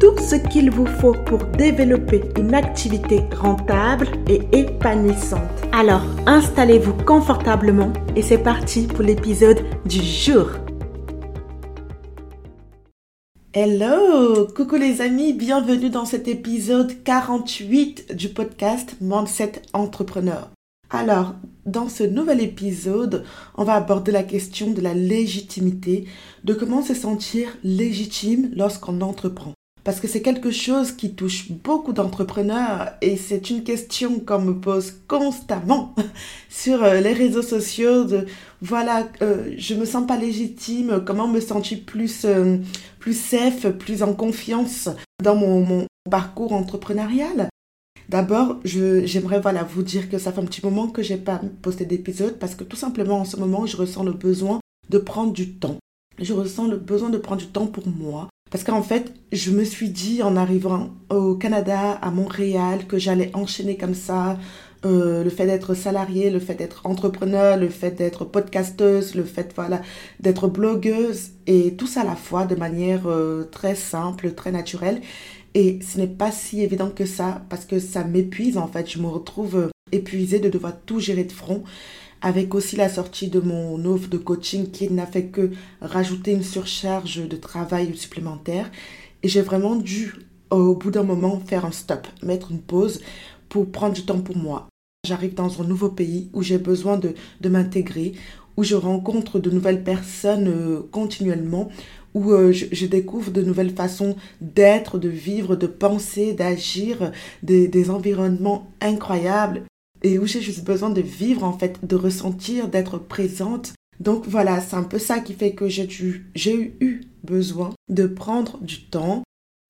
tout ce qu'il vous faut pour développer une activité rentable et épanouissante. Alors, installez-vous confortablement et c'est parti pour l'épisode du jour. Hello, coucou les amis, bienvenue dans cet épisode 48 du podcast Mindset Entrepreneur. Alors, dans ce nouvel épisode, on va aborder la question de la légitimité, de comment se sentir légitime lorsqu'on entreprend parce que c'est quelque chose qui touche beaucoup d'entrepreneurs et c'est une question qu'on me pose constamment sur euh, les réseaux sociaux de voilà, euh, je me sens pas légitime, comment me sentir plus, euh, plus safe, plus en confiance dans mon, mon parcours entrepreneurial? D'abord, j'aimerais voilà, vous dire que ça fait un petit moment que j'ai pas posté d'épisode parce que tout simplement en ce moment, je ressens le besoin de prendre du temps. Je ressens le besoin de prendre du temps pour moi, parce qu'en fait, je me suis dit en arrivant au Canada, à Montréal, que j'allais enchaîner comme ça euh, le fait d'être salarié, le fait d'être entrepreneur, le fait d'être podcasteuse, le fait voilà d'être blogueuse et tout ça à la fois de manière euh, très simple, très naturelle. Et ce n'est pas si évident que ça parce que ça m'épuise en fait. Je me retrouve euh, épuisée de devoir tout gérer de front avec aussi la sortie de mon offre de coaching qui n'a fait que rajouter une surcharge de travail supplémentaire. Et j'ai vraiment dû, au bout d'un moment, faire un stop, mettre une pause pour prendre du temps pour moi. J'arrive dans un nouveau pays où j'ai besoin de, de m'intégrer, où je rencontre de nouvelles personnes euh, continuellement, où euh, je, je, découvre de nouvelles façons d'être, de vivre, de penser, d'agir, des, des environnements incroyables et où j'ai juste besoin de vivre en fait, de ressentir, d'être présente. Donc voilà, c'est un peu ça qui fait que j'ai eu besoin de prendre du temps.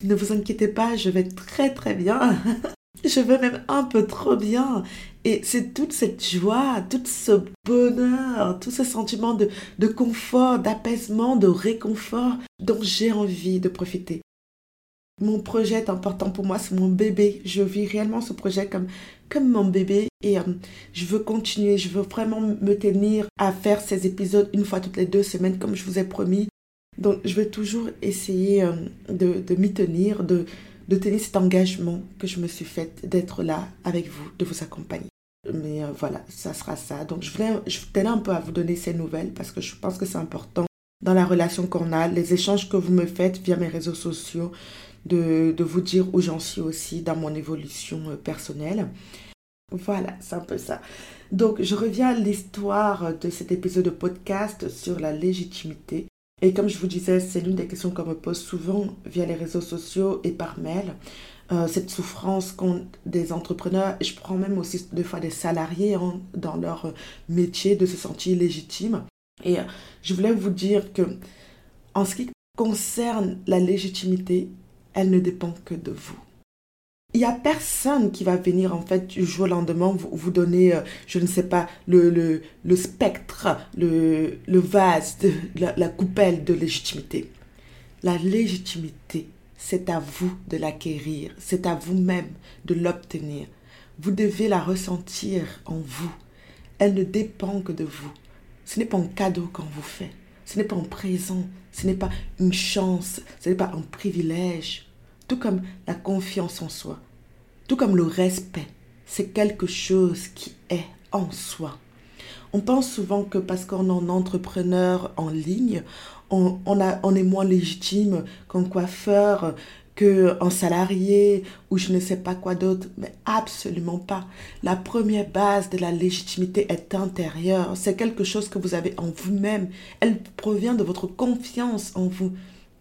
Ne vous inquiétez pas, je vais très très bien. je vais même un peu trop bien. Et c'est toute cette joie, tout ce bonheur, tout ce sentiment de, de confort, d'apaisement, de réconfort dont j'ai envie de profiter. Mon projet est important pour moi, c'est mon bébé. Je vis réellement ce projet comme, comme mon bébé et euh, je veux continuer, je veux vraiment me tenir à faire ces épisodes une fois toutes les deux semaines comme je vous ai promis. Donc je vais toujours essayer euh, de, m'y tenir, de, tenir cet engagement que je me suis fait d'être là avec vous, de vous accompagner. Mais euh, voilà, ça sera ça. Donc je, voulais, je tenais un peu à vous donner ces nouvelles parce que je pense que c'est important dans la relation qu'on a, les échanges que vous me faites via mes réseaux sociaux de, vous dire où j'en suis aussi dans mon évolution euh, personnelle. Voilà, c'est un peu ça. Donc, je reviens à l'histoire de cet épisode de podcast sur la légitimité. Et comme je vous disais, c'est l'une des questions qu'on me pose souvent via les réseaux sociaux et par mail. Euh, cette souffrance qu'ont des entrepreneurs, je prends même aussi des fois des salariés hein, dans leur métier de se sentir légitime. Et euh, je voulais vous dire que en ce qui concerne la légitimité, elle ne dépend que de vous. Il n'y a personne qui va venir en fait du jour au lendemain vous, vous donner, euh, je ne sais pas, le, le, le spectre, le, le vase, de, la, la coupelle de légitimité. La légitimité, c'est à vous de l'acquérir, c'est à vous-même de l'obtenir. Vous devez la ressentir en vous. Elle ne dépend que de vous. Ce n'est pas un cadeau qu'on vous fait. Ce n'est pas un présent. Ce n'est pas une chance. Ce n'est pas un privilège tout comme la confiance en soi, tout comme le respect, c'est quelque chose qui est en soi. On pense souvent que parce qu'on est un entrepreneur en ligne, on est moins légitime qu'un coiffeur, qu'un salarié ou je ne sais pas quoi d'autre. Mais absolument pas. La première base de la légitimité est intérieure. C'est quelque chose que vous avez en vous-même. Elle provient de votre confiance en vous.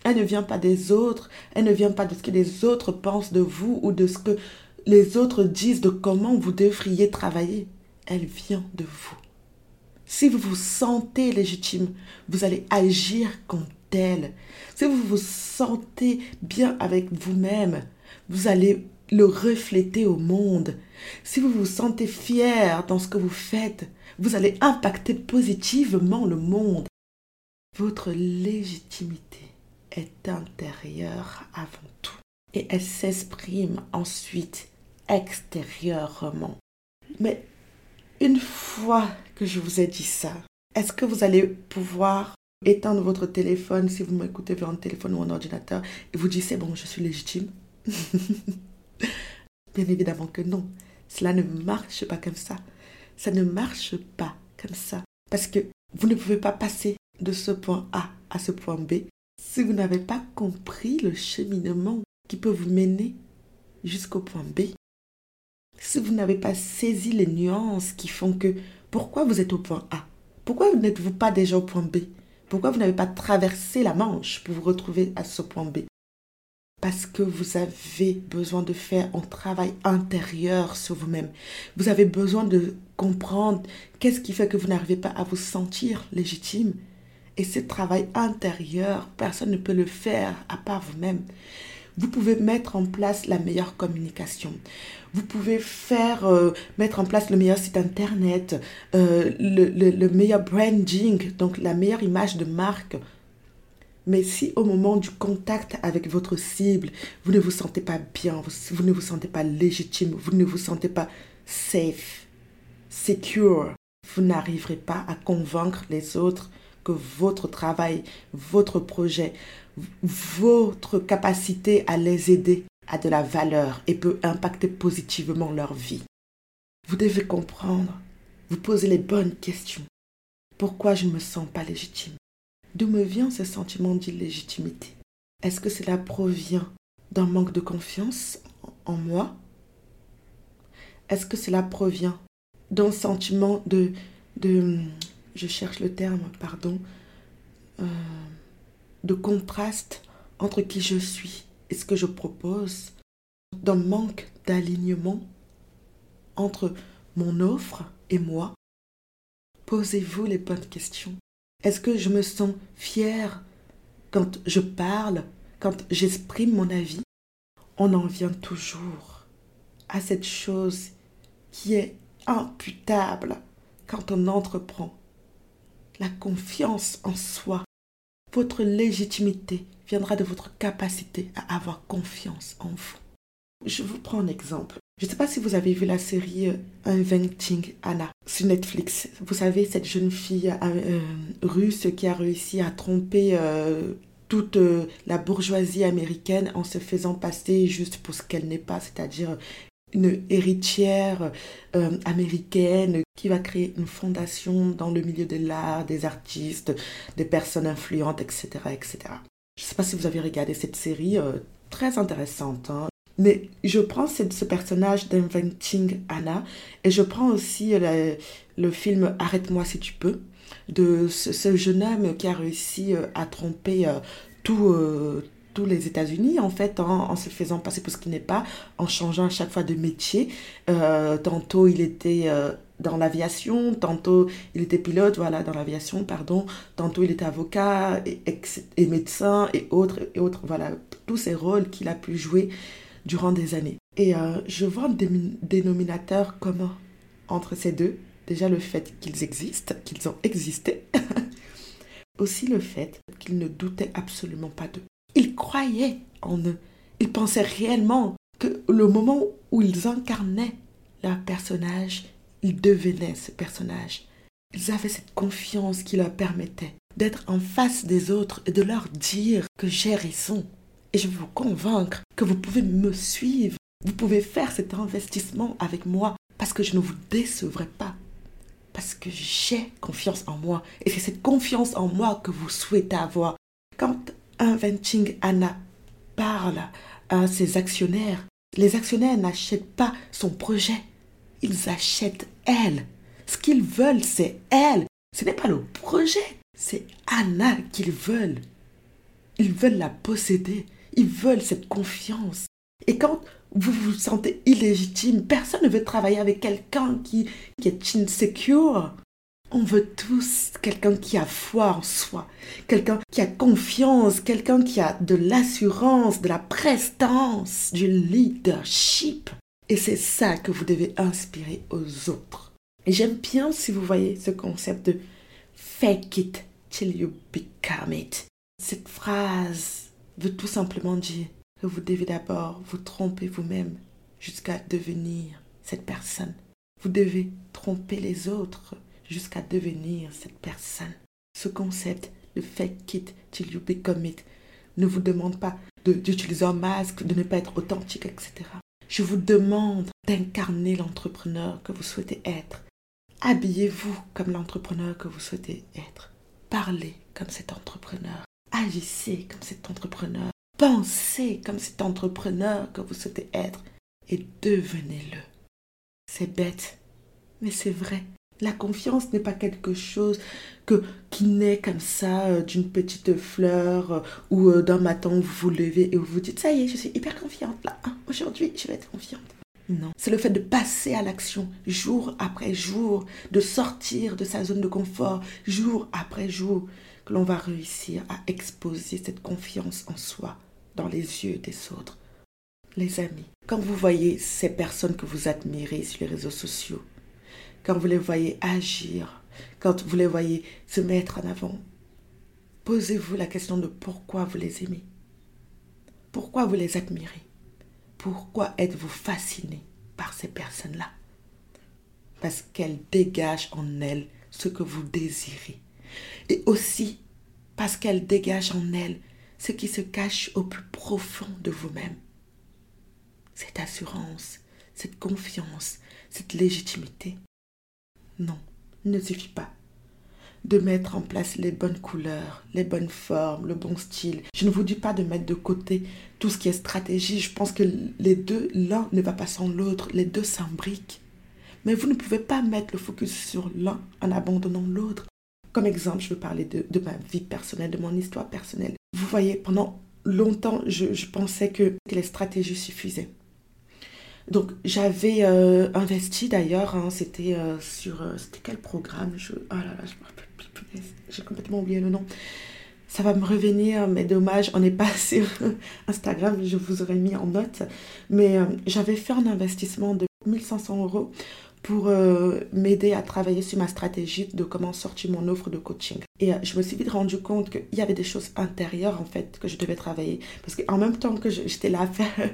Elle ne vient pas des autres, elle ne vient pas de ce que les autres pensent de vous ou de ce que les autres disent de comment vous devriez travailler. Elle vient de vous. Si vous vous sentez légitime, vous allez agir comme tel. Si vous vous sentez bien avec vous-même, vous allez le refléter au monde. Si vous vous sentez fier dans ce que vous faites, vous allez impacter positivement le monde. Votre légitimité est intérieure avant tout et elle s'exprime ensuite extérieurement. Mais une fois que je vous ai dit ça, est-ce que vous allez pouvoir éteindre votre téléphone si vous m'écoutez vers un téléphone ou un ordinateur et vous dites c'est bon, je suis légitime? Bien évidemment que non. Cela ne marche pas comme ça. Ça ne marche pas comme ça. Parce que vous ne pouvez pas passer de ce point A à ce point B si vous n'avez pas compris le cheminement qui peut vous mener jusqu'au point B. Si vous n'avez pas saisi les nuances qui font que pourquoi vous êtes au point A? Pourquoi n'êtes-vous pas déjà au point B? Pourquoi vous n'avez pas traversé la Manche pour vous retrouver à ce point B? Parce que vous avez besoin de faire un travail intérieur sur vous-même. Vous avez besoin de comprendre qu'est-ce qui fait que vous n'arrivez pas à vous sentir légitime. Et ce travail intérieur, personne ne peut le faire à part vous-même. Vous pouvez mettre en place la meilleure communication. Vous pouvez faire euh, mettre en place le meilleur site internet, euh, le, le meilleur branding, donc la meilleure image de marque mais si au moment du contact avec votre cible, vous ne vous sentez pas bien, vous, ne vous sentez pas légitime, vous ne vous sentez pas safe, secure, vous n'arriverez pas à convaincre les autres que votre travail, votre projet, votre capacité à les aider a de la valeur et peut impacter positivement leur vie. Vous devez comprendre, vous posez les bonnes questions. Pourquoi je ne me sens pas légitime? D'où me vient ce sentiment d'illégitimité? Est-ce que cela provient d'un manque de confiance en moi? Est-ce que cela provient d'un sentiment de, de, je cherche le terme, pardon, euh, de contraste entre qui je suis et ce que je propose, d'un manque d'alignement entre mon offre et moi Posez-vous les bonnes questions. Est-ce que je me sens fière quand je parle, quand j'exprime mon avis? On en vient toujours à cette chose qui est imputable quand on entreprend. La confiance en soi. Votre légitimité viendra de votre capacité à avoir confiance en vous. Je vous prends un exemple. Je ne sais pas si vous avez vu la série euh, Inventing Anna sur Netflix. Vous savez, cette jeune fille euh, euh, russe qui a réussi à tromper toute la bourgeoisie américaine en se faisant passer juste pour ce qu'elle n'est pas, c'est-à-dire une héritière américaine qui va créer une fondation dans le milieu de l'art, des artistes, des personnes influentes, etc. etc. Je ne sais pas si vous avez regardé cette série, très intéressante. Hein. Mais je prends ce, personnage d'Inventing Anna et je prends aussi le, film Arrête-moi si tu peux de ce, jeune homme qui a réussi euh, à tromper euh, euh, tous les États-Unis en fait en, se faisant passer pour ce qu'il n'est pas, en changeant à chaque fois de métier. tantôt il était dans l'aviation, tantôt il était pilote, voilà, dans l'aviation, pardon, tantôt il était avocat et, et, médecin et autres, et autres, voilà, tous ces rôles qu'il a pu jouer durant des années. Et euh, je vois un dénominateur commun entre ces deux. Déjà le fait qu'ils existent, qu'ils ont existé. Aussi le fait qu'ils ne doutaient absolument pas d'eux. Ils croyaient en eux. Ils pensaient réellement que le moment où ils incarnaient leur personnage, ils devenaient ce personnage. Ils avaient cette confiance qui leur permettait d'être en face des autres et de leur dire que j'ai raison, et je veux vous convaincre que vous pouvez me suivre. Vous pouvez faire cet investissement avec moi parce que je ne vous décevrai pas. Parce que j'ai confiance en moi. Et c'est cette confiance en moi que vous souhaitez avoir. Quand Inventing Anna parle à ses actionnaires, les actionnaires n'achètent pas son projet. Ils achètent elle. Ce qu'ils veulent, c'est elle. Ce n'est pas le projet. C'est Anna qu'ils veulent. Ils veulent la posséder. Ils veulent cette confiance. Et quand vous vous sentez illégitime, personne ne veut travailler avec quelqu'un qui, qui est insecure. On veut tous quelqu'un qui a foi en soi, quelqu'un qui a confiance, quelqu'un qui a de l'assurance, de la prestance, du leadership. Et c'est ça que vous devez inspirer aux autres. Et j'aime bien si vous voyez ce concept de fake it till you become it. Cette phrase veut tout simplement dire que vous devez d'abord vous tromper vous-même jusqu'à devenir cette personne. Vous devez tromper les autres jusqu'à devenir cette personne. Ce concept de fake it till you become it ne vous demande pas d'utiliser un masque, de ne pas être authentique, etc. Je vous demande d'incarner l'entrepreneur que vous souhaitez être. Habillez-vous comme l'entrepreneur que vous souhaitez être. Parlez comme cet entrepreneur. Agissez comme cet entrepreneur. Pensez comme cet entrepreneur que vous souhaitez être et devenez-le. C'est bête, mais c'est vrai. La confiance n'est pas quelque chose que, qui naît comme ça euh, d'une petite fleur euh, ou euh, d'un matin vous vous levez et vous vous dites ça y est, je suis hyper confiante là. Hein, aujourd'hui, je vais être confiante. Non, c'est le fait de passer à l'action jour après jour, de sortir de sa zone de confort jour après jour, que l'on va réussir à exposer cette confiance en soi dans les yeux des autres. Les amis, quand vous voyez ces personnes que vous admirez sur les réseaux sociaux, quand vous les voyez agir, quand vous les voyez se mettre en avant, posez-vous la question de pourquoi vous les aimez. Pourquoi vous les admirez? Pourquoi êtes-vous fasciné par ces personnes-là? Parce qu'elles dégagent en elles ce que vous désirez. Et aussi parce qu'elles dégagent en elles ce qui se cache au plus profond de vous-même. Cette assurance, cette confiance, cette légitimité. Non, il ne suffit pas de mettre en place les bonnes couleurs, les bonnes formes, le bon style. Je ne vous dis pas de mettre de côté tout ce qui est stratégie. Je pense que les deux, l'un ne va pas sans l'autre. Les deux s'imbriquent. Mais vous ne pouvez pas mettre le focus sur l'un en abandonnant l'autre. Comme exemple, je veux parler de, ma vie personnelle, de mon histoire personnelle. Vous voyez, pendant longtemps, je, pensais que les stratégies suffisaient. Donc j'avais euh, investi d'ailleurs, hein, c'était euh, sur... Euh, c'était quel programme? Je, Oh là là, je me rappelle plus, j'ai complètement oublié le nom. Ça va me revenir, mais dommage, on n'est pas sur Instagram, je vous aurais mis en note. Mais j'avais fait un investissement de 1500 euros pour m'aider à travailler sur ma stratégie de comment sortir mon offre de coaching. Et je me suis vite rendu compte qu'il y avait des choses intérieures en fait que je devais travailler. Parce qu'en même temps que j'étais là à faire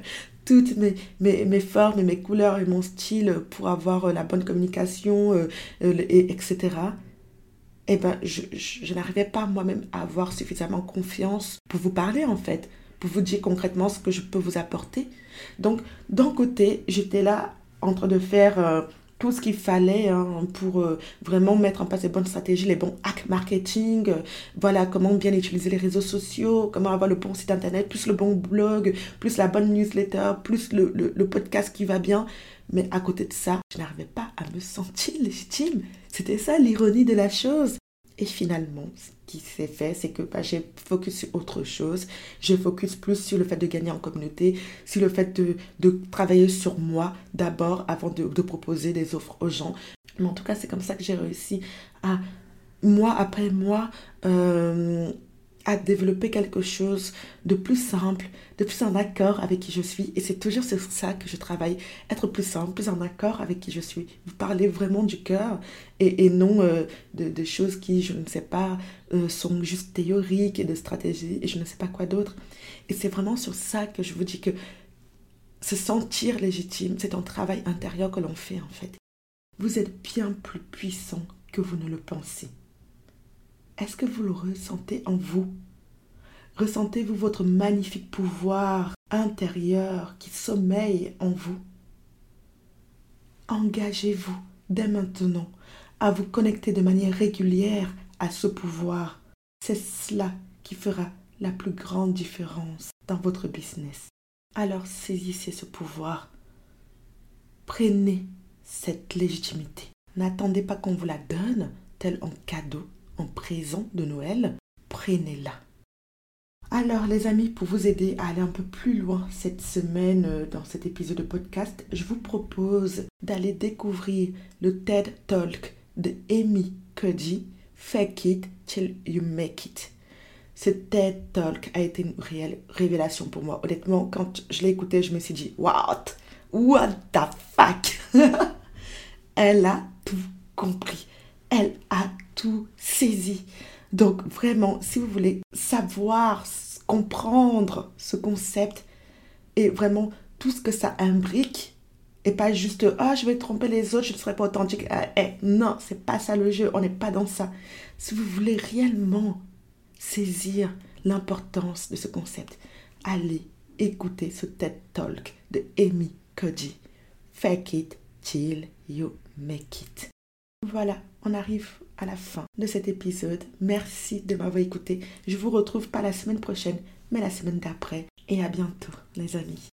toutes mes, mes, mes, formes et mes couleurs et mon style pour avoir euh, la bonne communication, euh, euh, et, etc. Eh ben, je, je, n'arrivais pas moi-même à avoir suffisamment confiance pour vous parler en fait, pour vous dire concrètement ce que je peux vous apporter. Donc, d'un côté, j'étais là en train de faire tout ce qu'il fallait hein, pour euh, vraiment mettre en place les bonnes stratégies, les bons hacks marketing, euh, voilà comment bien utiliser les réseaux sociaux, comment avoir le bon site internet, plus le bon blog, plus la bonne newsletter, plus le, le podcast qui va bien. Mais à côté de ça, je n'arrivais pas à me sentir légitime. C'était ça l'ironie de la chose. Et finalement, ce qui s'est fait, c'est que bah, j'ai focus sur autre chose. J'ai focus plus sur le fait de gagner en communauté, sur le fait de, de travailler sur moi d'abord avant de, de, proposer des offres aux gens. Mais en tout cas, c'est comme ça que j'ai réussi à, mois après mois, euh, à développer quelque chose de plus simple, de plus en accord avec qui je suis. Et c'est toujours sur ça que je travaille, être plus simple, plus en accord avec qui je suis. Vous parlez vraiment du cœur et, et non euh, de, choses qui, je ne sais pas, euh, sont juste théoriques et de stratégie et je ne sais pas quoi d'autre. Et c'est vraiment sur ça que je vous dis que se sentir légitime, c'est un travail intérieur que l'on fait en fait. Vous êtes bien plus puissant que vous ne le pensez. Est-ce que vous le ressentez en vous? Ressentez-vous votre magnifique pouvoir intérieur qui sommeille en vous? Engagez-vous dès maintenant à vous connecter de manière régulière à ce pouvoir. C'est cela qui fera la plus grande différence dans votre business. Alors saisissez ce pouvoir. Prenez cette légitimité. N'attendez pas qu'on vous la donne, tel un cadeau en présent de Noël, prenez-la. Alors les amis, pour vous aider à aller un peu plus loin cette semaine euh, dans cet épisode de podcast, je vous propose d'aller découvrir le TED Talk de Amy Cody, Fake It Till You Make It. Ce TED Talk a été une réelle révélation pour moi. Honnêtement, quand je l'ai écouté, je me suis dit, what? What the fuck? Elle a tout compris. Elle a tout Donc vraiment, si vous voulez savoir, comprendre ce concept et vraiment tout ce que ça imbrique, et pas juste ah je vais tromper les autres, je ne serai pas authentique. Non, eh, non, c'est pas ça le jeu. On n'est pas dans ça. Si vous voulez réellement saisir l'importance de ce concept, allez écouter ce TED Talk de Amy Cody. Fake it till you make it. Voilà, on arrive à la fin de cet épisode. Merci de m'avoir écouté. Je vous retrouve pas la semaine prochaine, mais la semaine d'après. Et à bientôt, les amis.